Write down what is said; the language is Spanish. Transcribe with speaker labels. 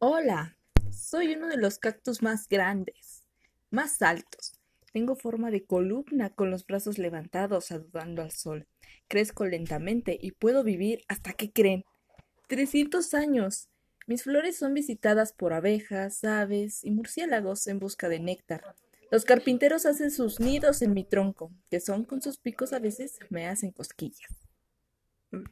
Speaker 1: Hola, soy uno de los cactus más grandes, más altos. Tengo forma de columna con los brazos levantados saludando al sol. Crezco lentamente y puedo vivir hasta que creen. 300 años. Mis flores son visitadas por abejas, aves y murciélagos en busca de néctar. Los carpinteros hacen sus nidos en mi tronco, que son con sus picos a veces me hacen cosquillas.